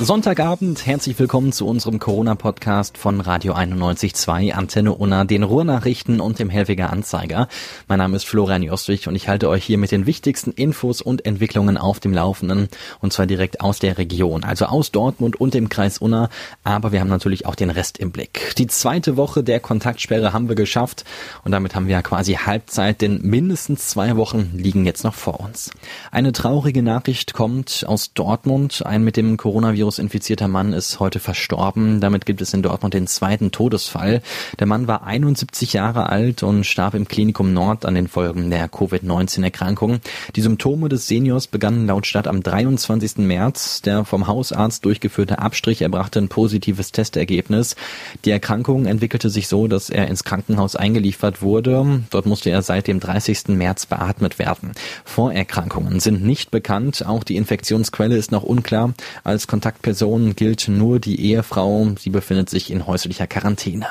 Sonntagabend, herzlich willkommen zu unserem Corona-Podcast von Radio 91.2, Antenne Unna, den Ruhrnachrichten und dem Helwiger Anzeiger. Mein Name ist Florian Jostwig und ich halte euch hier mit den wichtigsten Infos und Entwicklungen auf dem Laufenden und zwar direkt aus der Region, also aus Dortmund und dem Kreis Unna, aber wir haben natürlich auch den Rest im Blick. Die zweite Woche der Kontaktsperre haben wir geschafft und damit haben wir ja quasi Halbzeit, denn mindestens zwei Wochen liegen jetzt noch vor uns. Eine traurige Nachricht kommt aus Dortmund. Ein mit dem Coronavirus infizierter Mann ist heute verstorben. Damit gibt es in Dortmund den zweiten Todesfall. Der Mann war 71 Jahre alt und starb im Klinikum Nord an den Folgen der Covid-19-Erkrankung. Die Symptome des Seniors begannen laut Stadt am 23. März. Der vom Hausarzt durchgeführte Abstrich erbrachte ein positives Testergebnis. Die Erkrankung entwickelte sich so, dass er ins Krankenhaus eingeliefert wurde. Dort musste er seit dem 30. März beatmet werden. Vorerkrankungen sind nicht bekannt, auch die Infektionsquelle ist noch unklar. Als Kontaktperson gilt nur die Ehefrau, sie befindet sich in häuslicher Quarantäne.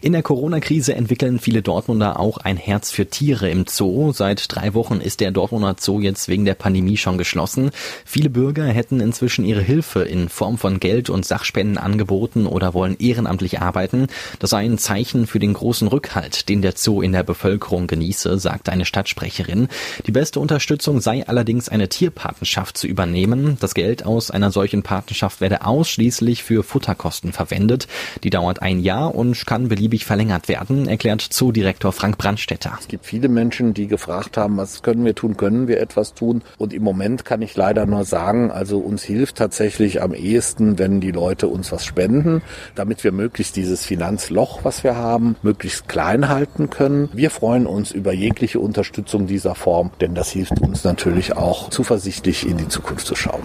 In der Corona-Krise entwickeln viele Dortmunder auch ein Herz für Tiere im Zoo. Seit drei Wochen ist der Dortmunder Zoo jetzt wegen der Pandemie schon geschlossen. Viele Bürger hätten inzwischen ihre Hilfe in Form von Geld und Sachspenden angeboten oder wollen ehrenamtlich arbeiten. Das sei ein Zeichen für den großen Rückhalt, den der Zoo in der Bevölkerung genieße, sagt eine Stadtsprecherin. Die beste Unterstützung sei allerdings eine Tierpatenschaft zu übernehmen. Das Geld aus einer solchen Patenschaft werde ausschließlich für Futterkosten verwendet. Die dauert ein Jahr und kann beliebig verlängert werden, erklärt Zoodirektor Frank Brandstetter. Es gibt viele Menschen, die gefragt haben, was können wir tun, können wir etwas tun? Und im Moment kann ich leider nur sagen, also uns hilft tatsächlich am ehesten, wenn die Leute uns was spenden, damit wir möglichst dieses Finanzloch, was wir haben, möglichst klein halten können. Wir freuen uns über jegliche Unterstützung dieser Form, denn das hilft uns natürlich auch zuversichtlich in die Zukunft zu schauen.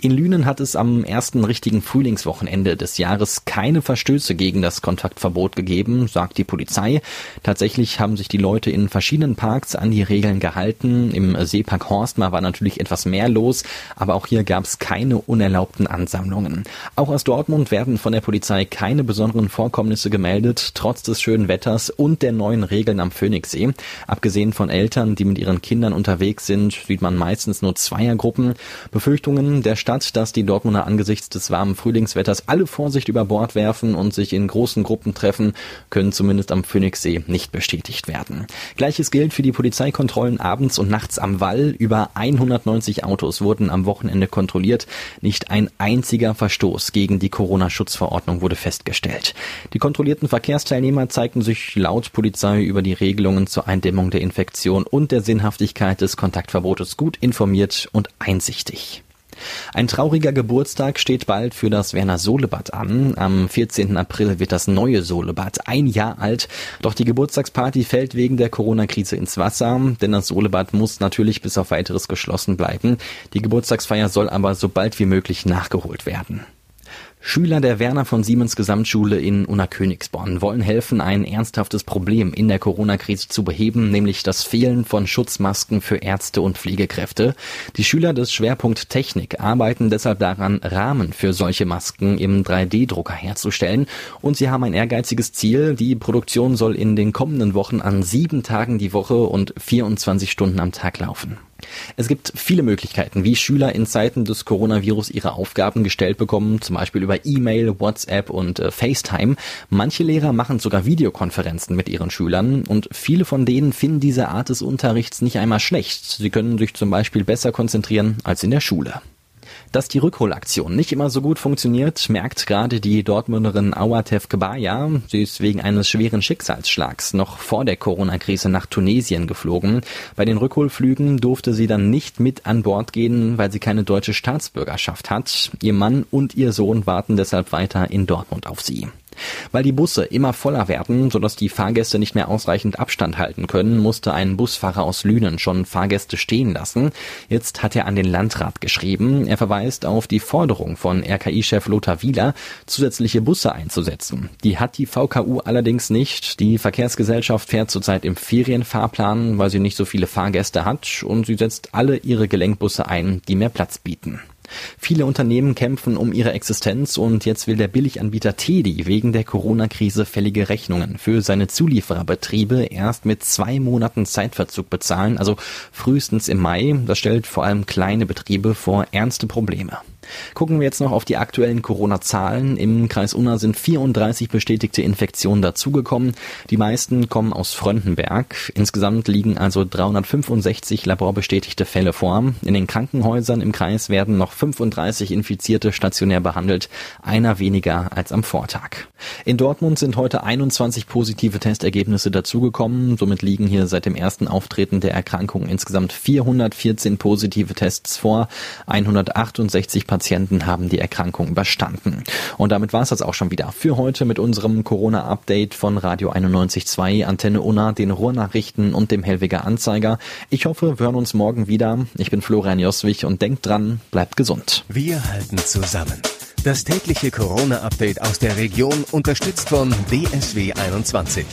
In Lünen hat es am ersten richtigen Frühlingswochenende des Jahres keine Verstöße gegen das Kontaktverbot gegeben, sagt die Polizei. Tatsächlich haben sich die Leute in verschiedenen Parks an die Regeln gehalten. Im Seepark Horstmar war natürlich etwas mehr los, aber auch hier gab es keine unerlaubten Ansammlungen. Auch aus Dortmund werden von der Polizei keine besonderen Vorkommnisse gemeldet, trotz des schönen Wetters und der neuen Regeln am Phoenixsee. Abgesehen von Eltern, die mit ihren Kindern unterwegs sind, sieht man meistens nur Zweiergruppen. Befürchtungen der Stadt, dass die Dortmunder angesichts des warmen Frühlingswetters alle Vorsicht über Bord werfen und sich in großen Gruppen treffen, können zumindest am Phoenixsee nicht bestätigt werden. Gleiches gilt für die Polizeikontrollen abends und nachts am Wall. Über 190 Autos wurden am Wochenende kontrolliert. Nicht ein einziger Verstoß gegen die Corona-Schutzverordnung wurde festgestellt. Die kontrollierten Verkehrsteilnehmer zeigten sich laut Polizei über die Regelungen zur Eindämmung der Infektion und der Sinnhaftigkeit des Kontaktverbotes gut informiert und einsichtig. Ein trauriger Geburtstag steht bald für das Werner Solebad an. Am 14. April wird das neue Solebad ein Jahr alt. Doch die Geburtstagsparty fällt wegen der Corona-Krise ins Wasser, denn das Solebad muss natürlich bis auf weiteres geschlossen bleiben. Die Geburtstagsfeier soll aber so bald wie möglich nachgeholt werden. Schüler der Werner von Siemens Gesamtschule in Unna-Königsborn wollen helfen, ein ernsthaftes Problem in der Corona-Krise zu beheben, nämlich das Fehlen von Schutzmasken für Ärzte und Pflegekräfte. Die Schüler des Schwerpunkt Technik arbeiten deshalb daran, Rahmen für solche Masken im 3D-Drucker herzustellen. Und sie haben ein ehrgeiziges Ziel. Die Produktion soll in den kommenden Wochen an sieben Tagen die Woche und 24 Stunden am Tag laufen. Es gibt viele Möglichkeiten, wie Schüler in Zeiten des Coronavirus ihre Aufgaben gestellt bekommen, zum Beispiel über E-Mail, WhatsApp und äh, FaceTime. Manche Lehrer machen sogar Videokonferenzen mit ihren Schülern und viele von denen finden diese Art des Unterrichts nicht einmal schlecht. Sie können sich zum Beispiel besser konzentrieren als in der Schule. Dass die Rückholaktion nicht immer so gut funktioniert, merkt gerade die Dortmunderin Awatef Kebaya. Sie ist wegen eines schweren Schicksalsschlags noch vor der Corona-Krise nach Tunesien geflogen. Bei den Rückholflügen durfte sie dann nicht mit an Bord gehen, weil sie keine deutsche Staatsbürgerschaft hat. Ihr Mann und ihr Sohn warten deshalb weiter in Dortmund auf sie. Weil die Busse immer voller werden, sodass die Fahrgäste nicht mehr ausreichend Abstand halten können, musste ein Busfahrer aus Lünen schon Fahrgäste stehen lassen. Jetzt hat er an den Landrat geschrieben. Er verweist auf die Forderung von RKI-Chef Lothar Wieler, zusätzliche Busse einzusetzen. Die hat die VKU allerdings nicht. Die Verkehrsgesellschaft fährt zurzeit im Ferienfahrplan, weil sie nicht so viele Fahrgäste hat und sie setzt alle ihre Gelenkbusse ein, die mehr Platz bieten. Viele Unternehmen kämpfen um ihre Existenz und jetzt will der Billiganbieter Teddy wegen der Corona-Krise fällige Rechnungen für seine Zuliefererbetriebe erst mit zwei Monaten Zeitverzug bezahlen, also frühestens im Mai. Das stellt vor allem kleine Betriebe vor ernste Probleme. Gucken wir jetzt noch auf die aktuellen Corona-Zahlen. Im Kreis Unna sind 34 bestätigte Infektionen dazugekommen. Die meisten kommen aus Fröndenberg. Insgesamt liegen also 365 laborbestätigte Fälle vor. In den Krankenhäusern im Kreis werden noch 35 Infizierte stationär behandelt, einer weniger als am Vortag. In Dortmund sind heute 21 positive Testergebnisse dazugekommen. Somit liegen hier seit dem ersten Auftreten der Erkrankung insgesamt 414 positive Tests vor. 168 Patienten haben die Erkrankung überstanden. Und damit war es das auch schon wieder für heute mit unserem Corona-Update von Radio 91.2, Antenne Unna, den Ruhrnachrichten und dem Hellwiger Anzeiger. Ich hoffe, wir hören uns morgen wieder. Ich bin Florian Joswig und denkt dran, bleibt gesund. Wir halten zusammen. Das tägliche Corona-Update aus der Region unterstützt von DSW 21.